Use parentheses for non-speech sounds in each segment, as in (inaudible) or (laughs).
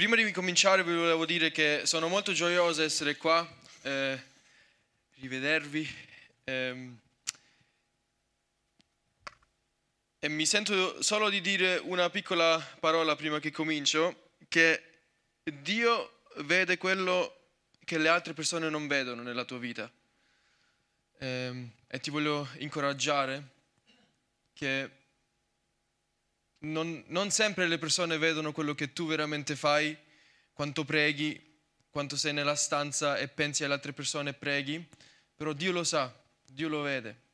Prima di cominciare vi volevo dire che sono molto gioioso di essere qua, eh, rivedervi. ehm, e mi sento solo di dire una piccola parola prima che comincio, che Dio vede quello che le altre persone non vedono nella tua vita. Ehm, e ti voglio incoraggiare che non, non sempre le persone vedono quello che tu veramente fai, quanto preghi, quanto sei nella stanza e pensi alle altre persone e preghi, però Dio lo sa, Dio lo vede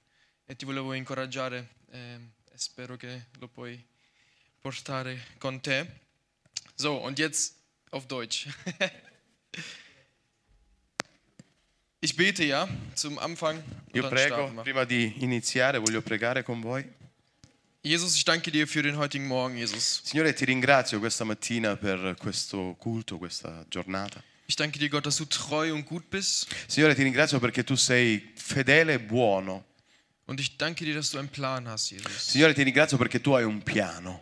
e ti volevo incoraggiare eh, e spero che lo puoi portare con te. So, und jetzt auf Deutsch. (laughs) Ich bete ja zum Anfang. Io prego, prima di iniziare, voglio pregare con voi. Jesus, ich danke dir für den heutigen Morgen, Jesus. Signore, ti ringrazio questa mattina per questo culto, questa giornata. Ich danke dir, Gott, dass du treu und gut bist. Signore, ti ringrazio perché tu sei fedele e buono. Und ich danke dir, dass du einen Plan hast, Jesus. Signore, ti ringrazio perché tu hai un piano.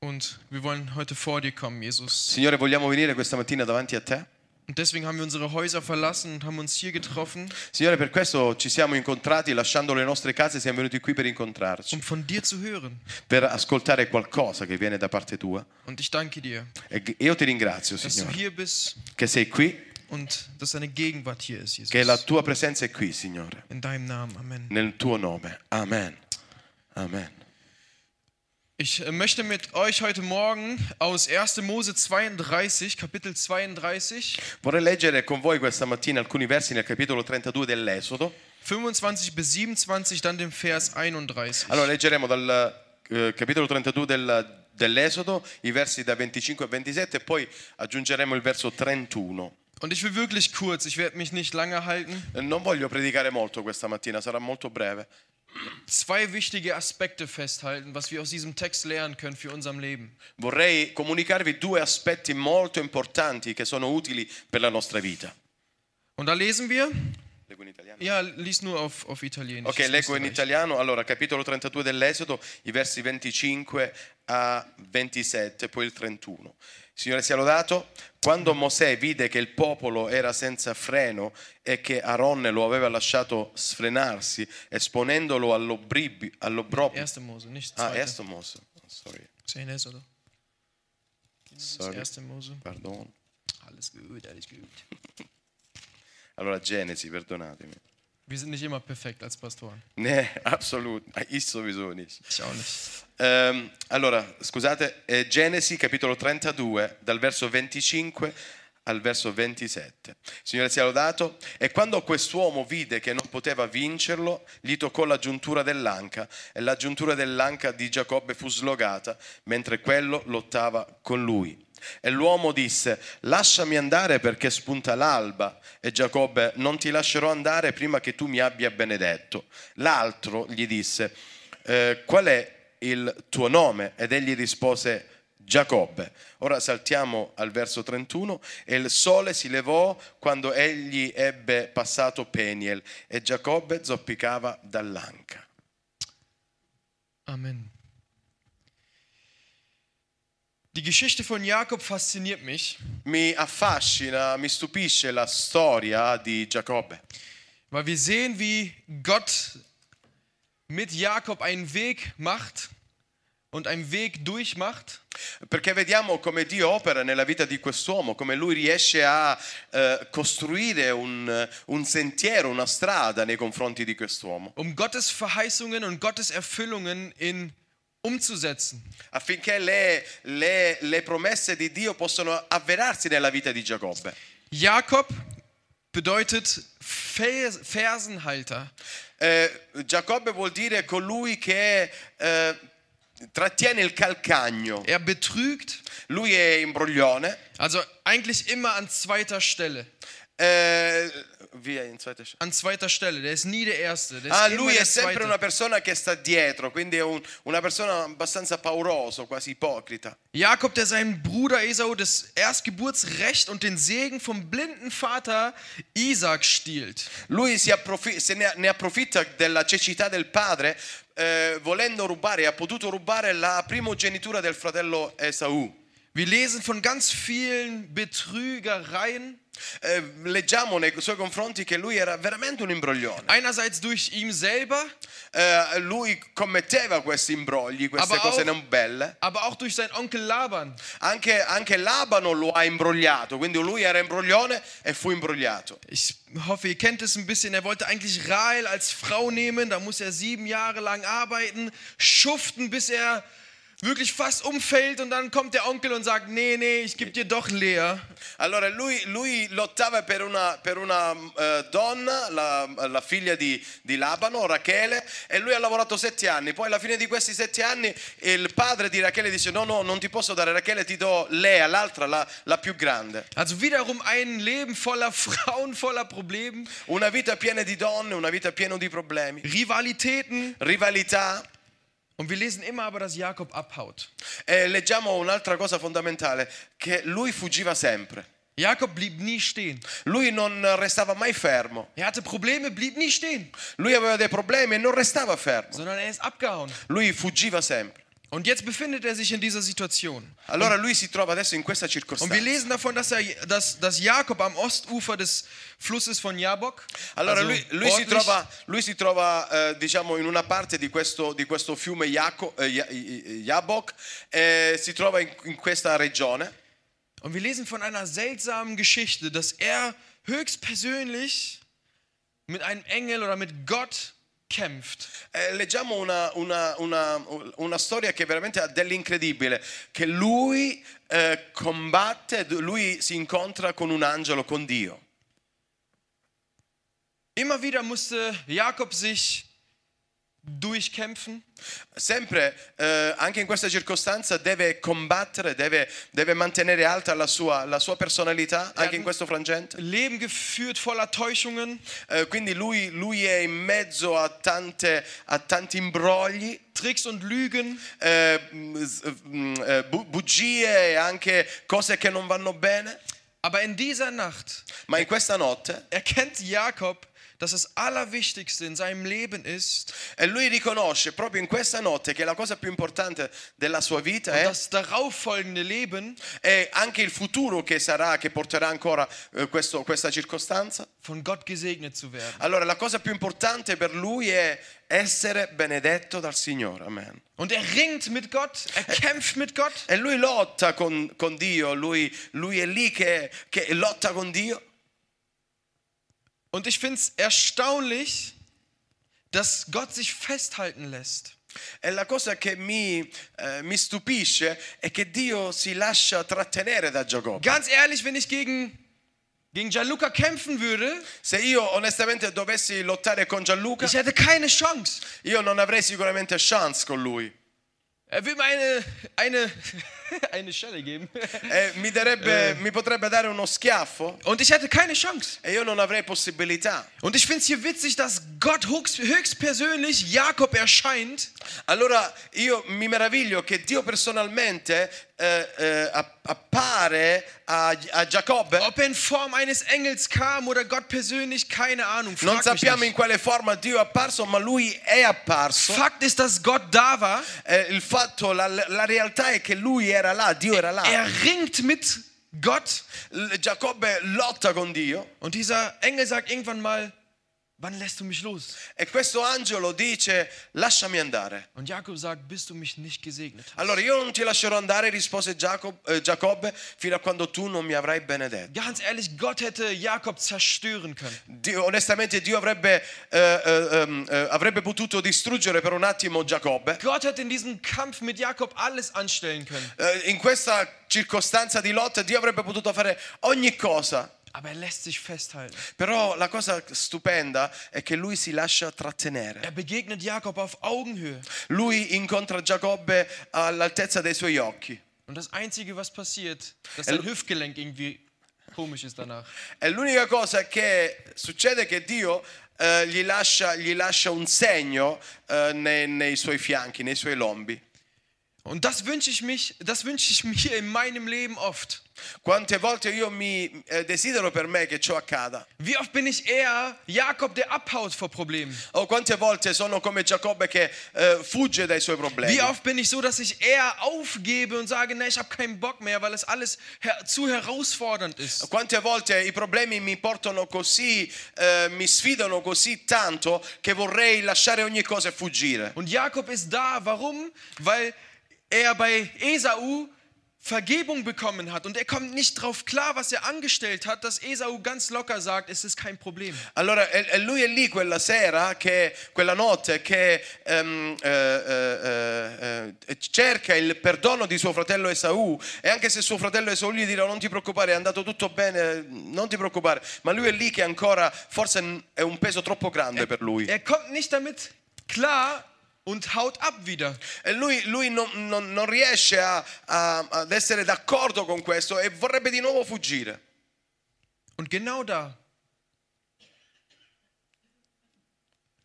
Und wir wollen heute vor dir kommen, Jesus. Signore, vogliamo venire questa mattina davanti a te. Und deswegen haben wir unsere Häuser verlassen und haben uns hier getroffen, Signore, per questo ci siamo incontrati, lasciando le nostre case, siamo venuti qui per incontrarci, um von dir zu hören. per ascoltare qualcosa che viene da parte tua. Und ich danke dir, E io ti ringrazio, dass du Signore, hier bist che sei qui, und dass deine Gegenwart hier ist, che la Jesus. tua presenza è qui, Signore, In deinem Namen, Amen. nel tuo nome. Amen. Amen. Ich äh, möchte mit euch heute Morgen aus 1. Mose 32, Kapitel 32, Vorrei leggere con voi questa mattina alcuni versi nel capitolo 32 dell'Esodo. 25 bis 27, dann den Vers 31. Allora leggeremo dal eh, capitolo 32 del- dell'Esodo i versi da 25 a 27 e poi aggiungeremo il verso 31. Und ich will wirklich kurz, ich werde mich nicht lange halten. Non voglio predicare molto questa mattina, sarà molto breve. Zwei wichtige Aspekte festhalten, was wir aus diesem Text lernen können für unser Leben. Vorrei comunicarvi due aspetti molto importanti che sono utili per la nostra vita. Und da lesen wir, Leggo in italiano? ja, lies nur auf, auf Italienisch. Ok, leggo in italiano. Allora, capitolo 32 dell'Esodo, i versi 25 a 27, poi il 31. Signore sia lodato. Quando Mosè vide che il popolo era senza freno e che Aronne lo aveva lasciato sfrenarsi, esponendolo all'obbrobio. 1. Mose, nicht Ah, 2. ersto Mose. Sorry, Zehn ist, oder? Das sorry, 1. Mose. pardon. Alles gut, alles gut. (laughs) Allora, Genesi, perdonatemi. Wir sind nicht immer perfekt als Pastoren. Ne, assolutamente. Ich sowieso nicht. Ich auch nicht. Ehm, allora, scusate, è Genesi capitolo 32, dal verso 25 al verso 27. Signore sia lodato. E quando quest'uomo vide che non poteva vincerlo, gli toccò la giuntura dell'anca e la giuntura dell'anca di Giacobbe fu slogata, mentre quello lottava con lui. E l'uomo disse, lasciami andare perché spunta l'alba. E Giacobbe, non ti lascerò andare prima che tu mi abbia benedetto. L'altro gli disse, "Eh, qual è il tuo nome? Ed egli rispose, Giacobbe. Ora saltiamo al verso 31. E il sole si levò quando egli ebbe passato Peniel e Giacobbe zoppicava dall'anca. Amen. Die Geschichte von Jakob fasziniert mich, Mi affascina, mi stupisce la storia di Giacobbe. weil wir sehen, wie Gott mit Jakob einen Weg macht und einen Weg durchmacht. Perché vediamo come Dio opera nella vita di quest'uomo, come lui riesce a eh, costruire un, un sentiero, una strada nei confronti di quest'uomo, um Gottes Verheißungen und Gottes Erfüllungen in umzusetzen. affinché le, le- le promesse di Dio possano avverarsi nella vita di Giacobbe. Jakob bedeutet Fersenhalter. Eh, Giacobbe vuol dire colui che eh, trattiene il calcagno. Er betrügt, Lui è imbroglione. also eigentlich immer an zweiter Stelle. Eh, via in zweite sc- An zweiter Stelle, der ist nie der Erste. Der Ah, lui è sempre Zweite. una persona che sta dietro, quindi è un- una persona abbastanza pauroso, quasi ipocrita. Jakob, der seinen Bruder Esau das Erstgeburtsrecht und den Segen vom blinden Vater Isaac stiehlt. Lui si approfi- se ne, ne approfitta della cecità del padre, eh, volendo rubare, ha potuto rubare la primogenitura del fratello Esaù. Wir lesen von ganz vielen Betrügereien. Eh, leggiamo nei suoi confronti che lui era veramente un imbroglione. Einerseits durch ihn selber, Eh, lui commetteva questi imbrogli, queste Aber cose auch- non belle. aber auch durch seinen Onkel Laban. Anche, anche Labano lo ha imbrogliato, quindi lui era imbroglione e fu imbrogliato. Ich hoffe, ihr kennt es ein bisschen. Er wollte eigentlich Rahel als Frau nehmen. Da muss er sieben Jahre lang arbeiten, schuften, bis er wirklich fast umfällt. Und dann kommt der Onkel und sagt: Nee, nee, ich gebe dir doch Lea. Allora lui, lui lottava per una, per una, eh, donna, la, la figlia di, di Labano, Rachele, e lui ha lavorato sette anni. Poi alla fine di questi sette anni il padre di Rachele dice no, no, non ti posso dare Rachele, ti do Lea, l'altra, la, la più grande. Also wiederum ein Leben voller (laughs) Frauen, voller Probleme, Una vita piena di donne, una vita piena di problemi, Rivalitäten. rivalità. Und wir lesen immer aber, dass Jakob abhaut. E leggiamo un'altra cosa fondamentale, che lui fuggiva sempre. Jakob blieb nie stehen. Lui non restava mai fermo. Er hatte Probleme, blieb nie stehen, Lui aveva dei problemi e non restava fermo. sondern er ist abgehauen. Lui fuggiva sempre. Und jetzt befindet er sich in dieser Situation. Allora lui si trova adesso in questa Und wir circostanza. lesen davon, dass, er, dass, dass Jakob am Ostufer des Flusses von Jabok, Allora also lui, lui si trova, lui si trova, eh, diciamo in una parte di questo, di questo fiume Jaco- eh, Ja- Jabok e si trova in, in questa regione. und wir lesen von einer seltsamen Geschichte, dass er höchstpersönlich mit einem Engel oder mit Gott kämpft. Eh, leggiamo una, una- una- una storia che veramente ha dell'incredibile, che lui eh, combatte, lui si incontra con un angelo, con Dio. Immer wieder musste Jakob sich durchkämpfen. Sempre, eh, anche in questa circostanza, deve combattere, deve, deve mantenere alta la sua, la sua personalità, anche in questo frangente. Leben geführt voller Täuschungen, Eh, quindi lui, lui è in mezzo a, tante, a tanti imbrogli, Tricks und Lügen. eh, mm, mm, eh, bu- bugie e anche cose che non vanno bene. Aber in dieser Nacht Ma in questa notte erkennt Jakob, dass das Allerwichtigste in seinem Leben ist, e lui riconosce proprio in questa notte che la cosa più importante della sua vita è, das darauffolgende Leben è anche il futuro che sarà, che porterà ancora eh, questo- questa circostanza. von Gott gesegnet zu werden. Allora la cosa più importante per lui è essere benedetto dal Signore. Amen. Und er ringt mit Gott, er kämpft mit Gott. E lui lotta con, con Dio, lui, lui è lì che, che lotta con Dio. Und ich finde es erstaunlich, dass Gott sich festhalten lässt. E la cosa che mi, eh, mi stupisce è che Dio si lascia trattenere da Giacobbe. Ganz ehrlich, wenn ich gegen, gegen Gianluca kämpfen würde, Se io onestamente dovessi lottare con Gianluca, ich hätte keine Chance. io non avrei sicuramente chance con lui. Er will mir eine, eine, (laughs) eine Schelle geben. E mi, darebbe, mi potrebbe dare uno schiaffo Und ich hätte keine Chance. e io non avrei possibilità. Und ich finde es hier witzig, dass Gott höchst- höchstpersönlich Jakob erscheint Allora io mi meraviglio che Dio personalmente eh, eh, app- appare a, a Giacobbe. Ob er in Form eines Engels kam oder Gott persönlich, keine Ahnung. Non Frag mich sappiamo in quale forma Dio è apparso, ma lui è apparso. Fakt ist, dass Gott da war. Eh, il fatto, la, la realtà è che lui era là, Dio era là. Er ringt mit Gott. Giacobbe lotta con Dio Und dieser Engel sagt irgendwann mal, wann lässt du mich los? e questo angelo dice lasciami andare. Und Jakob sagt, bis du mich nicht gesegnet hast. Allora io non ti lascerò andare, rispose Giacob- eh, Giacobbe, fino a quando tu non mi avrai benedetto. Ganz ehrlich, Gott hätte Jakob zerstören können. Dio- onestamente Dio avrebbe, ehm, eh, avrebbe potuto distruggere per un attimo Giacobbe. Gott hätte in diesem Kampf mit Jakob alles anstellen können. In questa circostanza di lotta Dio avrebbe potuto fare ogni cosa. Aber er lässt sich festhalten. Però la cosa stupenda è che lui si lascia trattenere. Er begegnet Jakob auf Augenhöhe. Lui incontra Giacobbe all'altezza dei suoi occhi. Und das Einzige, was passiert, dass sein Hüftgelenk irgendwie komisch ist danach. E l'unica cosa che succede è che Dio eh, gli, lascia, gli lascia un segno eh, nei, nei suoi fianchi, nei suoi lombi. Und das wünsche ich mich, das wünsche ich (laughs) mir in meinem Leben oft. Quante volte io mi eh, desidero per me che ciò accada. Wie oft bin ich eher Jakob, der abhaut vor Problemen? O quante volte sono come Giacobbe che eh, fugge dai suoi problemi. Wie oft bin ich so, dass ich eher aufgebe und sage, nee, ich habe keinen Bock mehr, weil es alles her zu herausfordernd ist. Quante volte i problemi mi portano così, eh, mi sfidano così tanto che vorrei lasciare ogni cosa e fuggire. Und Jakob ist da, warum? Weil er bei Esau Vergebung bekommen hat und er kommt nicht drauf klar, was er angestellt hat, dass Esau ganz locker sagt, es ist kein Problem. Allora, e, e lui è lì quella sera, che, quella notte, che ehm, eh, eh, eh, cerca il perdono di suo fratello Esaù e anche se suo fratello Esaù gli dirà non ti preoccupare, è andato tutto bene, non ti preoccupare, ma lui è lì che ancora forse è un peso troppo grande per lui. Er kommt nicht damit klar und haut ab wieder. E lui, lui non, non- non riesce a- a- ad essere d'accordo con questo e vorrebbe di nuovo fuggire. Und genau da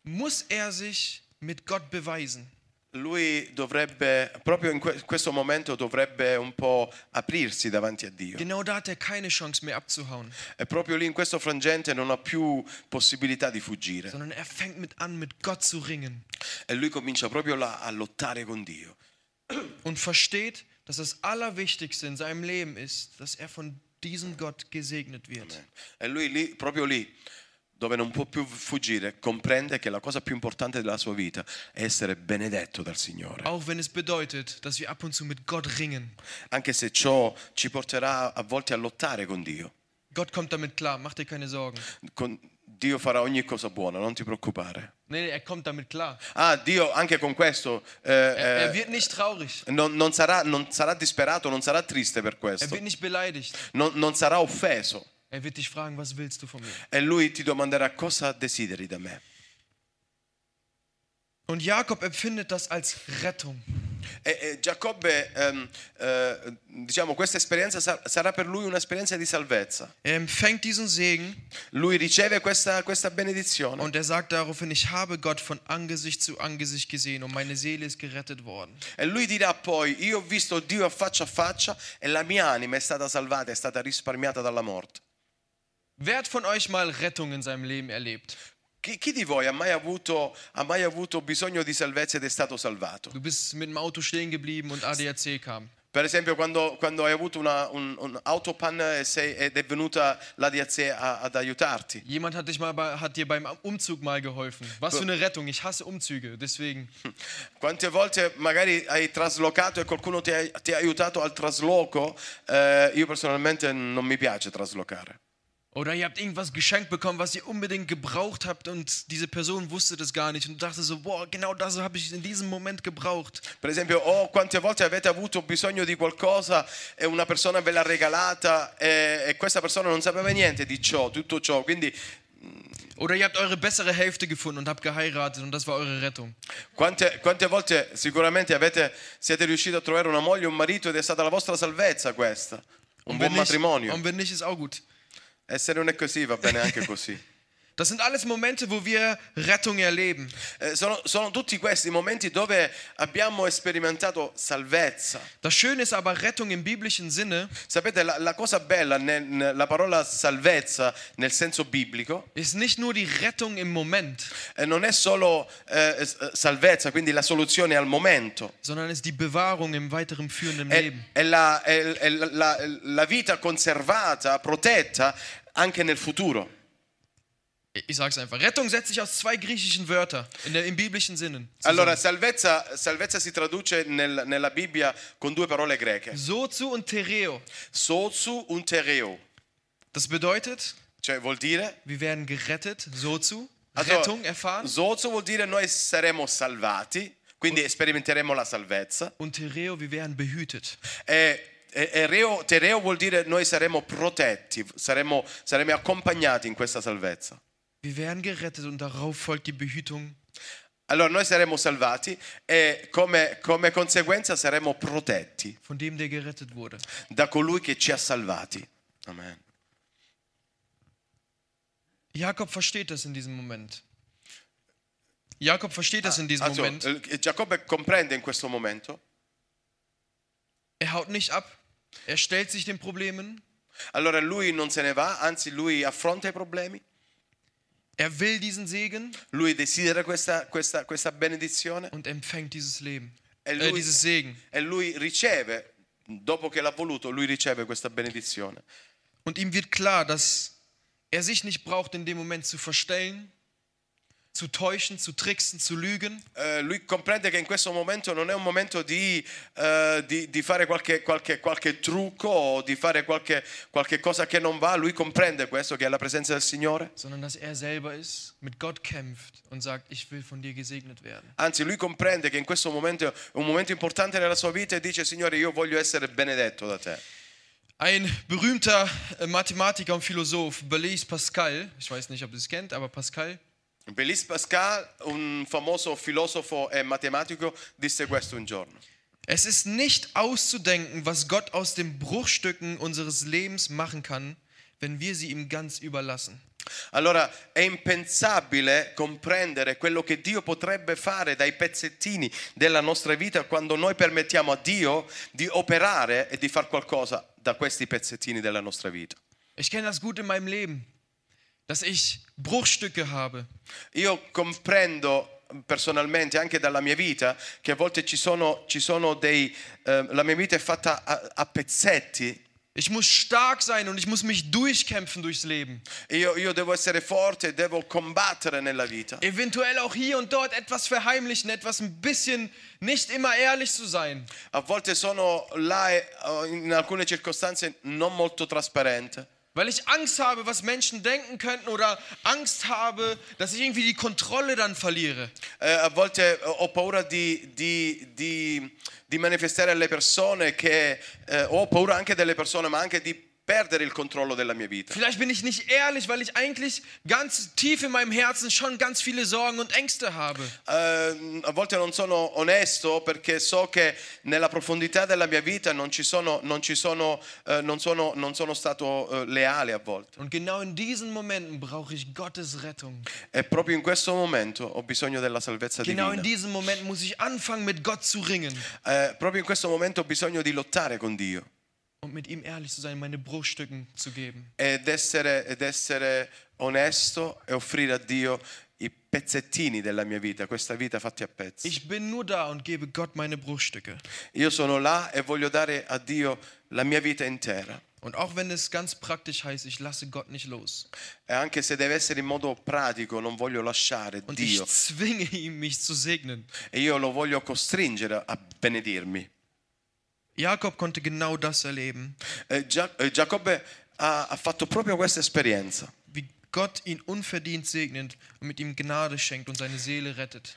muss er sich mit Gott beweisen. Lui dovrebbe, proprio in que- questo momento, dovrebbe un po' aprirsi davanti a Dio. Genau da hat er keine Chance mehr abzuhauen, E proprio lì in questo frangente non ha più possibilità di fuggire. sondern er fängt mit an, mit Gott zu ringen E lui comincia proprio là a lottare con Dio. und versteht, dass das Allerwichtigste in seinem Leben ist, dass er von diesem Gott gesegnet wird. E lui lì, proprio lì, dove non può più fuggire, comprende che la cosa più importante della sua vita è essere benedetto dal Signore. Auch wenn es bedeutet, dass wir ab und zu mit Gott ringen. Anche se ciò ci porterà a volte a lottare con Dio. Gott kommt damit klar, mach dir keine. Con- Dio farà ogni cosa buona, non ti preoccupare. Nee, nee, er kommt damit klar. Ah, Dio anche con questo eh, Er, eh, er wird nicht traurig. non, non sarà, non sarà disperato, non sarà triste per Er questo, wird nicht beleidigt. non, non sarà offeso. Er wird dich fragen, was willst du von mir? E lui ti domanderà cosa desideri da me. Und Jakob empfindet das als Rettung. E, e Giacobbe, ehm, eh, diciamo, questa esperienza sa- sarà per lui un'esperienza di salvezza. Er empfängt diesen Segen Lui riceve questa, questa benedizione und er sagt daraufhin, ich habe Gott von Angesicht zu Angesicht gesehen und meine Seele ist gerettet worden. e lui dirà poi, io ho visto Dio a faccia a faccia e la mia anima è stata salvata, è stata risparmiata dalla morte. Wer hat von euch mal Rettung in seinem Leben erlebt? Chi, chi di voi ha mai, avuto, ha mai avuto bisogno di salvezza ed è stato salvato? Du bist mit dem Auto stehen geblieben und ADAC kam. Per esempio quando, quando hai avuto una, un, un autopan e sei- ed è venuta la DAC a- ad aiutarti. Jemand hat, dich mal bei, hat dir beim Umzug mal geholfen. Was für eine Rettung. Ich hasse Umzüge, deswegen. (laughs) Quante volte magari hai traslocato e qualcuno ti ha, ti ha aiutato al trasloco? Eh, io personalmente non mi piace traslocare. Oder ihr habt irgendwas geschenkt bekommen, was ihr unbedingt gebraucht habt und diese Person wusste das gar nicht und dachte so, boah, genau das habe ich in diesem Moment gebraucht. Per esempio, o quante volte avete avuto bisogno di qualcosa e una persona ve l'ha regalata e, e questa persona non sapeva niente di ciò, tutto ciò. Quindi Oder ihr habt eure bessere Hälfte gefunden und habt geheiratet und das war eure Rettung. quante, quante volte sicuramente avete, siete riusciti a trovare una moglie o un marito ed è stata la vostra salvezza questa? Un buon nicht, matrimonio. und wenn nicht, ist auch gut. E se non è così va bene anche (laughs) così. Das sind alles Momente, wo wir Rettung erleben. Eh, sono, sono tutti questi momenti dove abbiamo sperimentato salvezza. Das Schöne ist aber Rettung im biblischen Sinne Sapete, la, la cosa bella nella parola salvezza nel senso biblico ist nicht nur die Rettung im Moment, eh, non è solo eh, eh, salvezza, quindi la soluzione al momento, sondern ist die Bewahrung im weiteren führenden è, Leben. è la, è- è la- la vita conservata, protetta anche nel futuro. Ich sage es einfach. Rettung setzt sich aus zwei griechischen Wörtern in der, im biblischen Sinne. Allora, zusammen. salvezza, salvezza si traduce nel- nella Bibbia con due parole greche, Sozu und Tereo. sozu un tereo, Das bedeutet, cioè vuol dire wir werden gerettet, Sozu, Also, Rettung erfahren Sozo vuol dire noi saremo salvati, quindi sperimenteremo la salvezza. und Tereo, wir werden behütet. E, e- e reo- tereo vuol dire noi saremo protetti, saremo, saremo accompagnati in questa salvezza. Wir werden gerettet und darauf folgt die Behütung. Allora noi saremo salvati e come, come conseguenza saremo protetti von dem, der gerettet wurde. da colui che ci ha salvati. Amen. Jakob versteht das in diesem Moment. Jakob versteht das in diesem Also, Moment. Giacobbe comprende in questo momento Er haut nicht ab. Er stellt sich den Problemen. Allora lui non se ne va, anzi lui affronta i problemi, Er will diesen Segen lui desidera questa, questa- questa benedizione und empfängt dieses Leben. e Äh, lui, dieses Segen. e lui riceve, dopo che l'ha voluto, lui riceve questa benedizione. Und ihm wird klar, dass er sich nicht braucht, in dem Moment zu verstellen, zu täuschen, zu tricksen, zu lügen, Eh, lui comprende che in questo momento non è un momento di, eh, di- di fare qualche, qualche- qualche trucco o di fare qualche, qualche cosa che non va, lui comprende questo, che è la presenza del Signore. sondern dass er selber ist, mit Gott kämpft und sagt, ich will von dir gesegnet werden. Anzi, lui comprende che in questo momento è un momento importante nella sua vita e dice, Signore, io voglio essere benedetto da te. Ein berühmter äh, Mathematiker und Philosoph, Blaise Pascal, ich weiß nicht, ob ihr es kennt, aber Pascal, Blaise Pascal, un famoso filosofo e matematico, disse questo un giorno. es ist nicht auszudenken, was Gott aus den Bruchstücken unseres Lebens machen kann, wenn wir sie ihm ganz überlassen. Allora è impensabile comprendere quello che Dio potrebbe fare dai pezzettini della nostra vita quando noi permettiamo a Dio di operare e di fare qualcosa da questi pezzettini della nostra vita. Ich kenne das gut in meinem Leben, dass ich Bruchstücke habe. Io comprendo personalmente anche dalla mia vita che a volte ci sono, ci sono dei... eh, la mia vita è fatta a, a pezzetti Ich muss stark sein und ich muss mich durchkämpfen durchs Leben. Io, io devo essere forte, devo combattere nella vita. Eventuell auch hier und dort etwas verheimlichen, etwas ein bisschen nicht immer ehrlich zu sein. A volte sono là e eh, in alcune circostanze non molto trasparente. Weil ich Angst habe, was Menschen denken könnten oder Angst habe, dass ich irgendwie die Kontrolle dann verliere. Eh, a volte eh, ho paura di, di- di- di manifestare alle persone che eh, ho paura anche delle persone, ma anche di perdere il controllo della mia vita. Vielleicht bin ich nicht ehrlich, weil ich eigentlich ganz tief in meinem Herzen schon ganz viele Sorgen und Ängste habe. Eh, a volte non sono onesto perché so che nella profondità della mia vita non ci sono, non ci sono, eh, non sono, non sono stato eh, leale a volte. Und genau in diesen Momenten brauche ich Gottes Rettung. E proprio in questo momento ho bisogno della salvezza Genau in divina. diesen Momenten muss ich anfangen, mit Gott zu ringen Eh, proprio in questo momento ho bisogno di lottare con Dio. Und mit ihm ehrlich zu sein, meine Bruchstücken zu geben. ed essere, ed essere onesto e offrire a Dio i pezzettini della mia vita, questa vita fatti a pezzi. Ich bin nur da und gebe Gott meine Bruchstücke. Io sono là e voglio dare a Dio la mia vita intera. Und auch wenn es ganz praktisch heißt, ich lasse Gott nicht los. E anche se deve essere in modo pratico, non voglio lasciare Und ich Dio. zwinge ihn, mich zu segnen. E io lo voglio costringere a benedirmi. Jakob konnte genau das erleben, E Gia- e Giacobbe ha, ha fatto proprio questa esperienza. wie Gott ihn unverdient segnet und mit ihm Gnade schenkt und seine Seele rettet.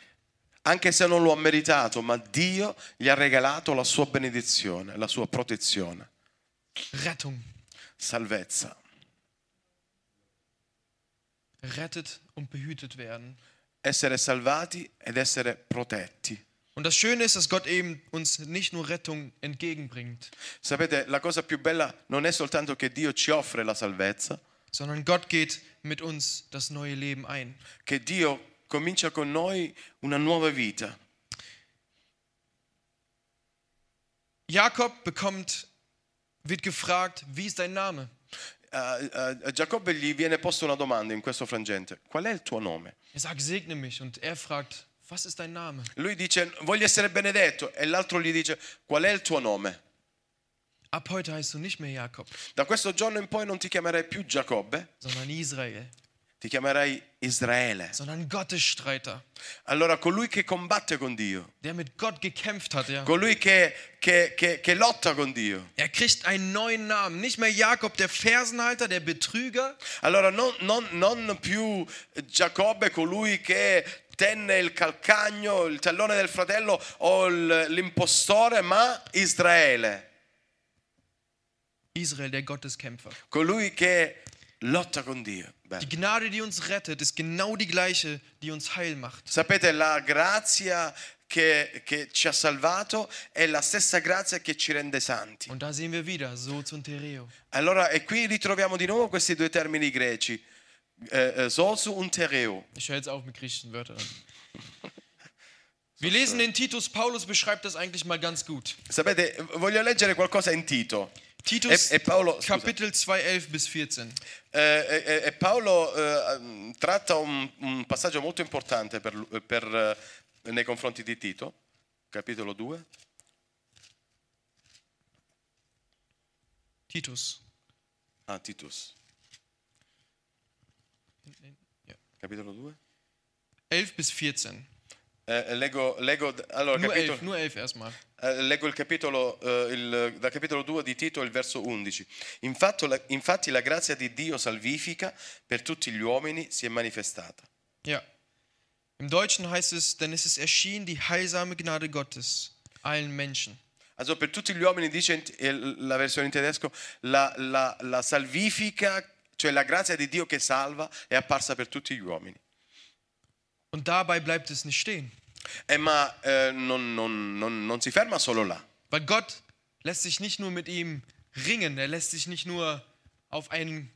Anche se non lo ha meritato, ma Dio gli ha regalato la sua benedizione, la sua protezione, Rettung. salvezza. Rettet und behütet werden. essere salvati ed essere protetti. Und das Schöne ist, dass Gott eben uns nicht nur Rettung entgegenbringt, Sapete, la cosa più bella non è soltanto che Dio ci offre la salvezza, sondern Gott geht mit uns das neue Leben ein. che Dio comincia con noi una nuova vita. Jakob bekommt, wird gefragt, wie ist dein Name? Eh, a Giacobbe gli viene posta una domanda in questo frangente. Qual è il tuo nome? Er sagt, segne mich. Und er fragt, Lui dice, voglio essere benedetto. E l'altro gli dice, qual è il tuo nome? Da questo giorno in poi non ti chiamerai più Giacobbe, ti chiamerai Israele. sondern Gottesstreiter, Allora, colui che combatte con Dio, der mit Gott gekämpft hat. Ja. colui che, che- che- che lotta con Dio. Er kriegt einen neuen Namen. Nicht mehr Jakob, der Fersenhalter, der Betrüger, Allora non, non- non più Giacobbe colui che tenne il calcagno, il tallone del fratello o l'impostore, ma Israele, Israel, der Gotteskämpfer. colui che Die Gnade, die uns rettet, ist genau die gleiche, die uns heil macht. Sapete, la grazia che, che ci ha salvato è la stessa grazia che ci rende santi. Und da sehen wir wieder, so. Allora, e qui ritroviamo di nuovo questi due termini greci, eh, eh, sosu und tereo. Ich höre jetzt auf mit griechischen Wörtern. (laughs) Wir lesen in Titus, Paulus beschreibt das eigentlich mal ganz gut. Sapete, voglio leggere qualcosa in Tito. Titus E- e Paolo-. Kapitel 2, 11 bis 14. Eh, eh, eh, Paolo eh, tratta un, un passaggio molto importante per, per, nei confronti di Tito, capitolo 2. Titus. Ah, Titus, Ja. capitolo 2. 11 bis 14. Eh, leggo, leggo, allora, Nur capitolo- 11, nur 11 erstmal. Eh, leggo il capitolo, eh, il- dal capitolo 2 di Tito, il verso 11. Infatti la, infatti la grazia di Dio salvifica per tutti gli uomini si è manifestata. Ja. Im Deutschen heißt es, denn es ist erschienen die heilsame Gnade Gottes allen Menschen. Also per tutti gli uomini, dice eh, la versione in tedesco, la, la- la salvifica, cioè la grazia di Dio che salva, è apparsa per tutti gli uomini. Und dabei bleibt es nicht stehen. Eh, ma eh, non, non- non- non si ferma solo là. Weil Gott lässt sich nicht nur mit ihm ringen, er lässt sich nicht nur auf, einen,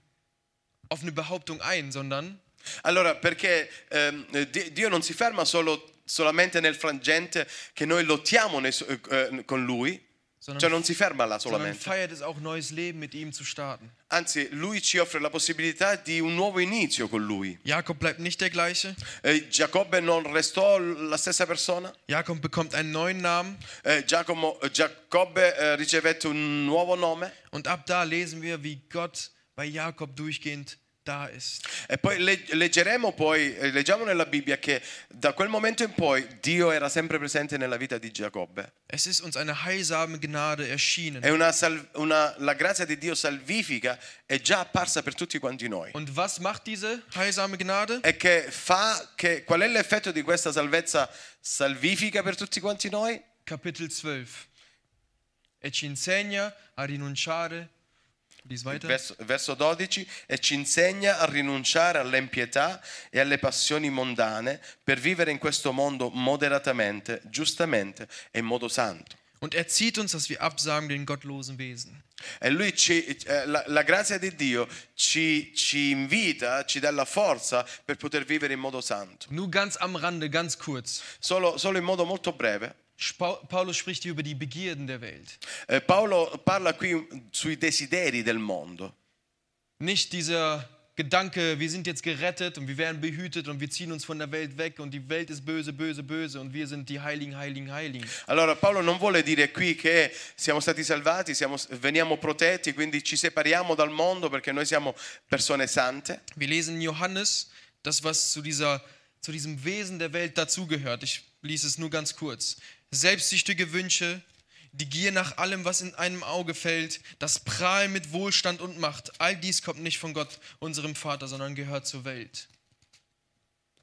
auf eine Behauptung ein, sondern Allora, perché ehm, Di- Dio non si ferma solo- solamente nel frangente che noi lottiamo nei su- eh, eh, con Lui, sondern, cioè non si ferma là solamente. feiert es auch neues Leben mit ihm zu starten. Anzi, Lui ci offre la possibilità di un nuovo inizio con Lui. Jakob bleibt nicht der gleiche. Eh, Giacobbe non restò la stessa persona? Jakob bekommt einen neuen Namen Eh, Giacomo- eh, Giacobbe eh, ricevette un nuovo nome und ab da lesen wir, wie Gott bei Jakob durchgehend da ist. e poi le- leggeremo poi, eh, leggiamo nella Bibbia che da quel momento in poi Dio era sempre presente nella vita di Giacobbe. Es ist uns eine heilsame Gnade erschienen. E una una- la grazia di Dio salvifica è già apparsa per tutti quanti noi. Und was macht diese heilsame Gnade? E che fa che qual è l'effetto di questa salvezza salvifica per tutti quanti noi? Kapitel 12. E ci insegna a rinunciare. Verso 12 e ci insegna a rinunciare all'impietà e alle passioni mondane per vivere in questo mondo moderatamente, giustamente e in modo santo. Und er zieht uns, dass wir absagen den gottlosen Wesen. E lui ci, eh, la, la grazia di Dio ci, ci invita, ci dà la forza per poter vivere in modo santo. Nur ganz am Rande, ganz kurz. Solo, solo in modo molto breve. Paulus spricht hier über die Begierden der Welt. Eh, Paolo parla qui sui desideri del mondo. Nicht dieser Gedanke, wir sind jetzt gerettet und wir werden behütet und wir ziehen uns von der Welt weg und die Welt ist böse, böse, böse und wir sind die Heiligen, Heiligen, Heiligen. Allora Paolo non vuole dire qui che siamo stati salvati, siamo- veniamo protetti, quindi ci separiamo dal mondo perché noi siamo persone sante. Wir lesen in Johannes das, was zu, dieser, zu diesem Wesen der Welt dazugehört. Ich lese es nur ganz kurz. Selbstsüchtige Wünsche, die Gier nach allem, was in einem Auge fällt, das Prahlen mit Wohlstand und Macht, all dies kommt nicht von Gott, unserem Vater, sondern gehört zur Welt.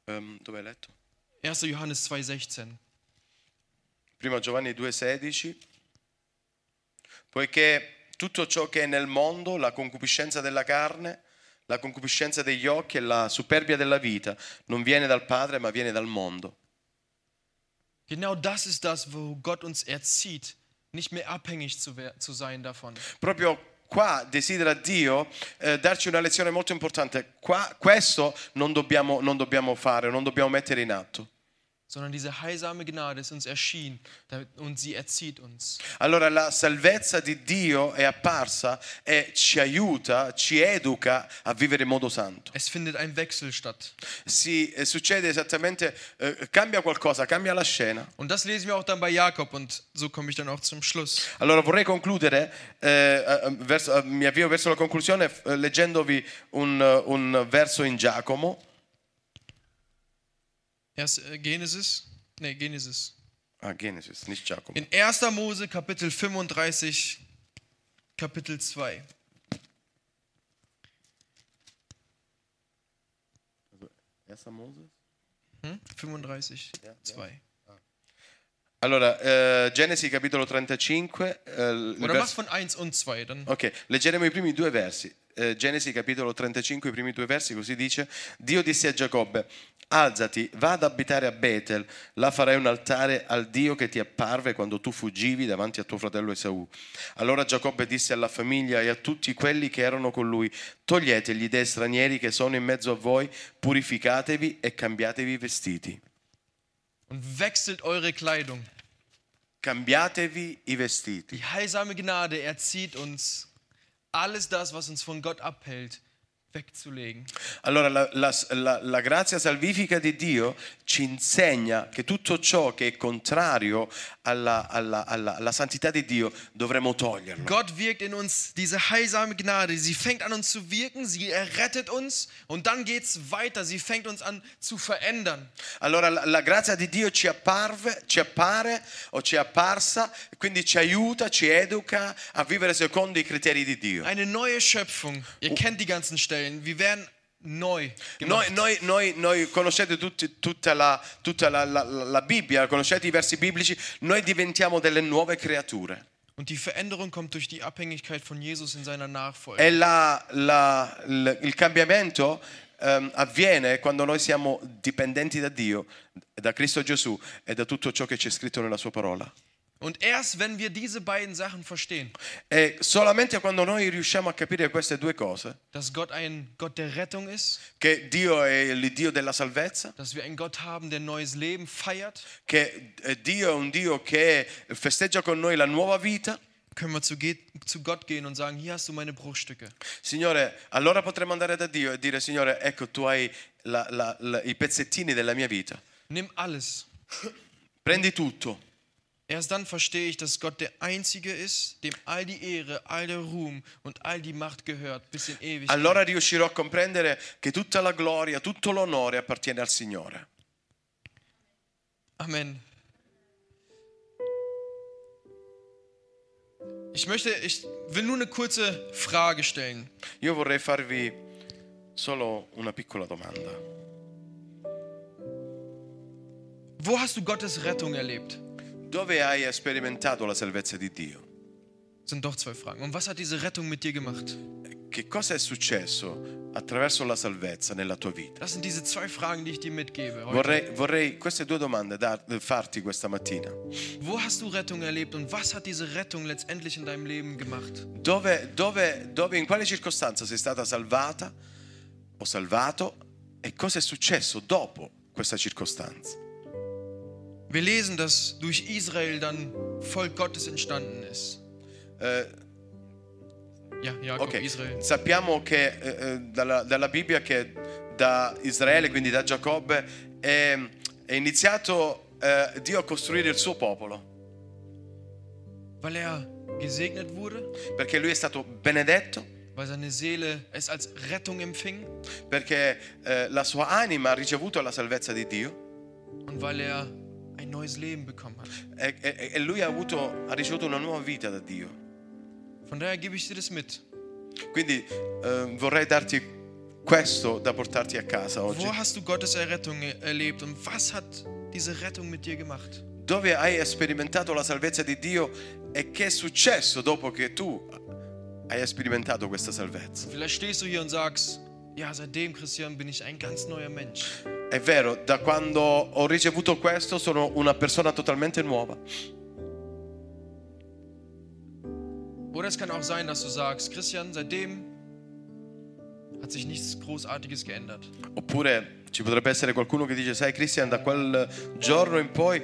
Ehm, dove hai letto? 1. Johannes 2,16. Prima Giovanni 2,16. Poiché tutto ciò che è nel mondo, la concupiscenza della carne, la concupiscenza degli occhi e la superbia della vita, non viene dal Padre ma viene dal mondo. Genau das ist das, wo Gott uns erzieht, nicht mehr abhängig zu, zu sein davon. Proprio qua desidera Dio eh, darci una lezione molto importante. Qua, questo non dobbiamo, non dobbiamo fare, non dobbiamo mettere in atto. Sondern diese heilsame Gnade ist uns erschienen und sie erzieht uns. Allora la salvezza di Dio è apparsa e ci aiuta, ci educa a vivere in modo santo. Es findet ein Wechsel statt. Si, eh, succede esattamente, eh, cambia qualcosa, cambia la scena. Und das lesen wir auch dann bei Jakob und so komme ich dann auch zum Schluss. Allora vorrei concludere, eh, verso- mi avvio verso la conclusione leggendovi un, un verso in Giacomo, Erst äh, Genesis, nee, Genesis. ah, Genesis, nicht Giacomo. In 1. Mose Kapitel 35, Kapitel 2. Hm? 35, 2. Allora, eh, Genesi capitolo 35, eh, il Oder verso- mach von 1 und 2, dann Ok, leggeremo i primi due versi. Eh, Genesi capitolo 35, i primi due versi, così dice: Dio disse a Giacobbe: Alzati, va ad abitare a Betel, là farai un altare al Dio che ti apparve quando tu fuggivi davanti a tuo fratello Esaù. Allora Giacobbe disse alla famiglia e a tutti quelli che erano con lui: Togliete gli dei stranieri che sono in mezzo a voi, purificatevi e cambiatevi i vestiti. und wechselt eure Kleidung. cambiatevi i vestiti. Die heilsame Gnade erzieht uns, alles das, was uns von Gott abhält, wegzulegen. Allora la, la- la- la grazia salvifica di Dio ci insegna che tutto ciò che è contrario alla, alla- alla- alla santità di Dio dovremmo toglierlo. Gott wirkt in uns diese heilsame Gnade. Sie fängt an uns zu wirken, sie errettet uns und dann geht es weiter. Sie fängt uns an zu verändern. Allora la, la grazia di Dio ci apparve, ci appare o ci è apparsa, quindi ci aiuta, ci educa a vivere secondo i criteri di Dio. Eine neue Schöpfung. Ihr kennt die ganzen Stellen. Wir werden neu Noi, gemacht. noi- noi- noi conoscete tutti- tutta, la, tutta la- la- la Bibbia, conoscete i versi biblici, noi diventiamo delle nuove creature. E la- il, cambiamento ehm, avviene quando noi siamo dipendenti da Dio, da Cristo Gesù e da tutto ciò che c'è scritto nella sua parola. Und erst wenn wir diese beiden Sachen verstehen, E solamente quando noi riusciamo a capire queste due cose, dass Gott ein Gott der Rettung ist, che Dio è il Dio della salvezza, dass wir einen Gott haben, der neues Leben feiert, che eh, Dio è un Dio che festeggia con noi la nuova vita, können wir zu, zu Gott gehen und sagen, hier hast du meine Bruchstücke. Signore, allora potremo andare da Dio e dire, Signore, ecco, tu hai la- la- la- i pezzettini della mia vita. Nimm alles. Prendi tutto. Erst dann verstehe ich, dass Gott der Einzige ist, dem all die Ehre, all der Ruhm und all die Macht gehört bis in Ewigkeit. Allora riuscirò a comprendere che tutta la gloria, tutto l'onore appartiene al Signore. Amen. Ich möchte, ich will nur eine kurze Frage stellen. Io vorrei farvi solo una piccola domanda. Wo hast du Gottes Rettung erlebt? Dove hai sperimentato la salvezza di Dio? Sind doch zwei Fragen. Und was hat diese Rettung mit dir gemacht? Che cosa è successo attraverso la salvezza nella tua vita? Das sind diese zwei Fragen, die ich dir mitgebe. Heute. Vorrei, vorrei queste due domande dar- farti questa mattina. Wo hast du Rettung erlebt und was hat diese Rettung letztendlich in deinem Leben gemacht? Dove, dove, dove, in quale circostanza sei stata salvata o salvato e cosa è successo dopo questa circostanza? Wir lesen, dass durch Israel dann Volk Gottes entstanden ist. Eh, Ja, Jakob, ok, Israel. sappiamo che eh, eh, dalla, dalla Bibbia che da Israele, quindi da Giacobbe, è, è iniziato eh, Dio a costruire il suo popolo, Weil er gesegnet wurde, perché lui è stato benedetto, weil seine Seele es als Rettung empfing. Perché eh, la sua anima ha ricevuto la salvezza di Dio. Und weil er ein neues Leben bekommen hat. e, e- e lui ha, avuto, ha ricevuto una nuova vita da Dio. Von daher gebe ich dir das mit. Quindi eh, vorrei darti questo da portarti a casa oggi. Wo hast du Gottes Errettung e- erlebt und was hat diese Rettung mit dir gemacht? Dove hai sperimentato la salvezza di Dio e che è successo dopo che tu hai sperimentato questa salvezza? Vielleicht stehst du hier und sagst, ja, seitdem, Christian, bin ich ein ganz neuer Mensch. È vero, da quando ho ricevuto questo sono una persona totalmente nuova. Oder es kann auch sein, dass du sagst, Christian, seitdem hat sich nichts Großartiges geändert. Oppure ci potrebbe essere qualcuno che dice, sai Christian, da quel giorno in poi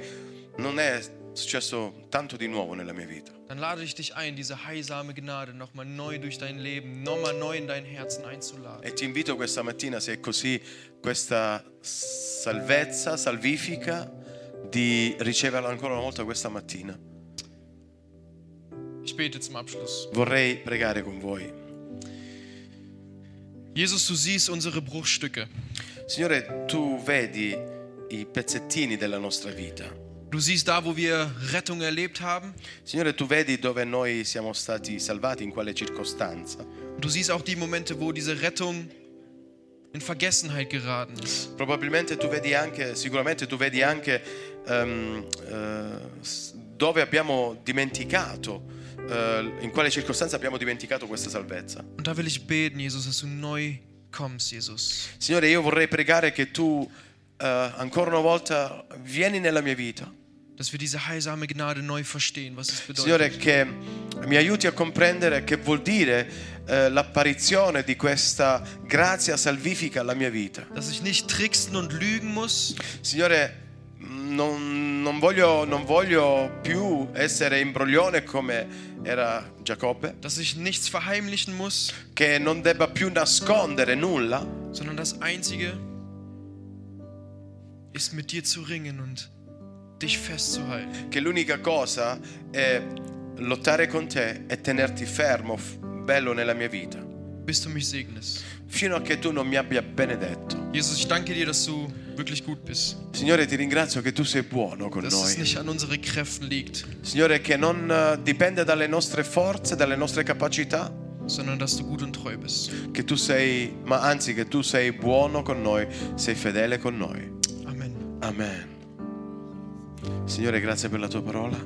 non è successo tanto di nuovo nella mia vita. Dann lade ich dich ein, diese heilsame Gnade nochmal neu durch dein Leben, nochmal neu in dein Herzen einzuladen. E ti invito questa mattina, se è così, questa salvezza salvifica, di riceverla ancora una volta questa mattina. Vorrei pregare con voi. Jesus, du siehst unsere Bruchstücke. Signore, tu vedi i pezzettini della nostra vita. Du siehst da, wo wir Rettung erlebt haben. Signore, tu vedi dove noi siamo stati salvati, in quale circostanza. Du siehst auch die Momente, wo diese Rettung in Vergessenheit geraten ist. Probabilmente tu vedi anche, sicuramente tu vedi anche eh, s- dove abbiamo dimenticato, eh, in quale circostanza abbiamo dimenticato questa salvezza. Und da will ich beten, Jesus, dass du neu kommst, Jesus. Signore, io vorrei pregare che tu eh, ancora una volta vieni nella mia vita. Dass wir diese heilsame Gnade neu verstehen, was es bedeutet. Signore, che mi aiuti a comprendere che vuol dire eh, l'apparizione di questa grazia salvifica alla mia vita. Dass ich nicht tricksen und lügen muss, Signore, non- non voglio, non voglio più essere imbroglione come era Giacobbe, dass ich nichts verheimlichen muss, che non debba più nascondere nulla, sondern das Einzige ist mit dir zu ringen und dich festzuhalten. che l'unica cosa è lottare con te e tenerti fermo, bello nella mia vita, bis du mich segnest. fino a che tu non mi abbia benedetto. Jesus, ich danke dir, dass du wirklich gut bist. Signore, ti ringrazio che tu sei buono con Dass es noi. nicht an unseren Kräften liegt, Signore, che non eh, dipende dalle nostre forze, dalle nostre capacità, sondern dass du gut und treu bist. che tu sei, ma anzi che tu sei buono con noi, sei fedele con noi. Amen. Amen. Signore, grazie per la tua parola.